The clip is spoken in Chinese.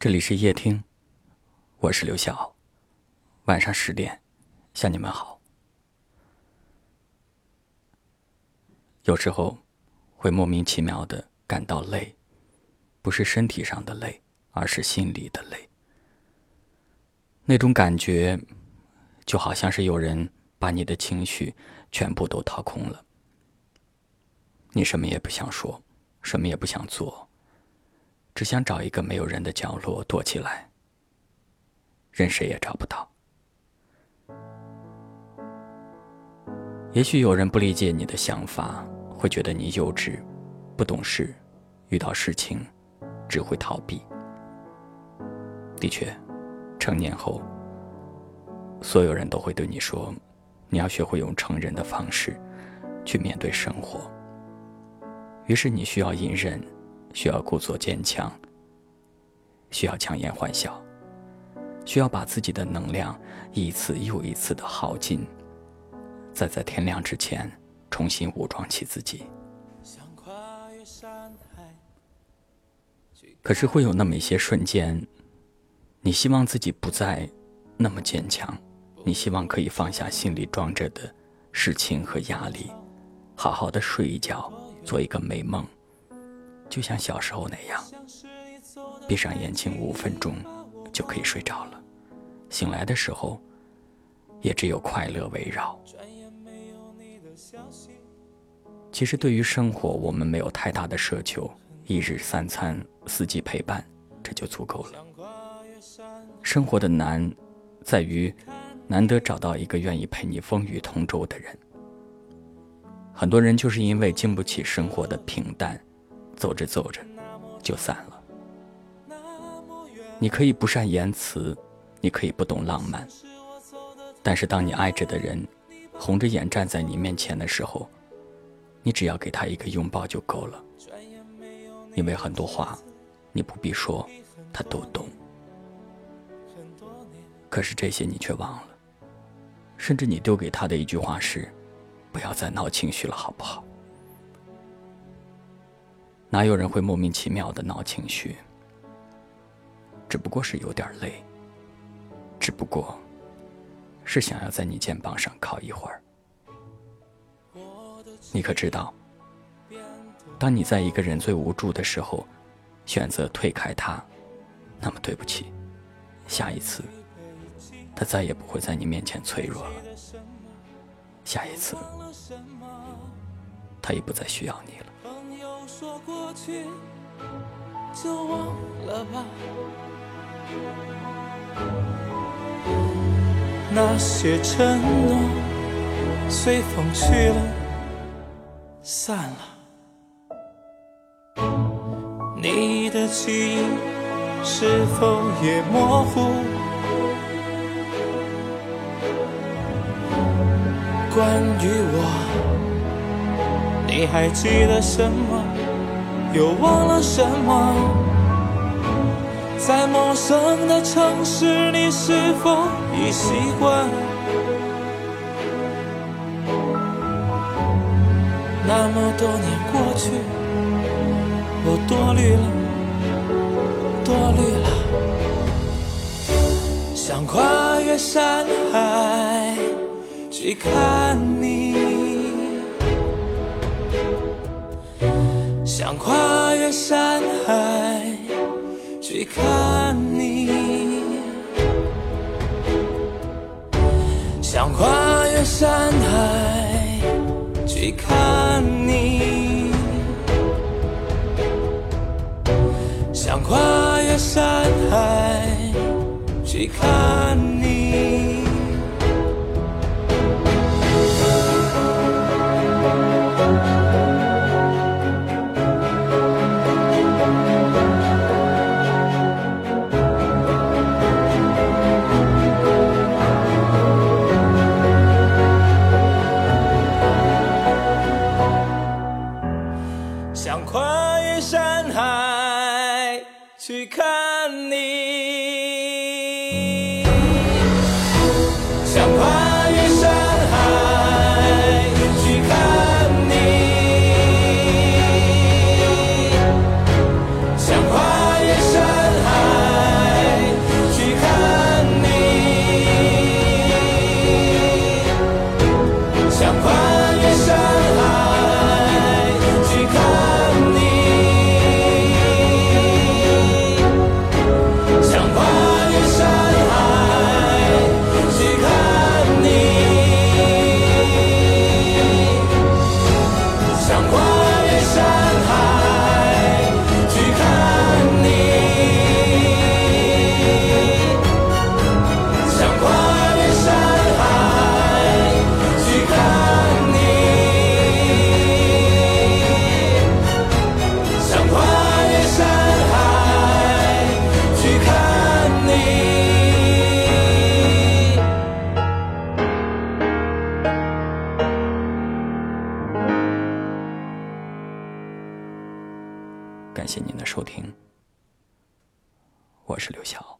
这里是夜听，我是刘晓。晚上十点，向你们好。有时候会莫名其妙的感到累，不是身体上的累，而是心里的累。那种感觉，就好像是有人把你的情绪全部都掏空了，你什么也不想说，什么也不想做。只想找一个没有人的角落躲起来，任谁也找不到。也许有人不理解你的想法，会觉得你幼稚、不懂事，遇到事情只会逃避。的确，成年后，所有人都会对你说：“你要学会用成人的方式去面对生活。”于是你需要隐忍。需要故作坚强，需要强颜欢笑，需要把自己的能量一次又一次的耗尽，再在天亮之前重新武装起自己。可是会有那么一些瞬间，你希望自己不再那么坚强，你希望可以放下心里装着的事情和压力，好好的睡一觉，做一个美梦。就像小时候那样，闭上眼睛五分钟就可以睡着了。醒来的时候，也只有快乐围绕。其实对于生活，我们没有太大的奢求，一日三餐，四季陪伴，这就足够了。生活的难，在于难得找到一个愿意陪你风雨同舟的人。很多人就是因为经不起生活的平淡。走着走着，就散了。你可以不善言辞，你可以不懂浪漫，但是当你爱着的人红着眼站在你面前的时候，你只要给他一个拥抱就够了。因为很多话，你不必说，他都懂。可是这些你却忘了，甚至你丢给他的一句话是：“不要再闹情绪了，好不好？”哪有人会莫名其妙的闹情绪？只不过是有点累，只不过是想要在你肩膀上靠一会儿。你可知道，当你在一个人最无助的时候，选择推开他，那么对不起，下一次他再也不会在你面前脆弱了。下一次，他也不再需要你了。朋友说过去就忘了吧，那些承诺随风去了，散了。你的记忆是否也模糊？关于我，你还记得什么？又忘了什么？在陌生的城市，你是否已习惯？那么多年过去，我多虑了，多虑了。想跨越山海去看你。想跨越山海去看你，想跨越山海去看你，想跨越山海去看你。感谢您的收听。我是刘晓。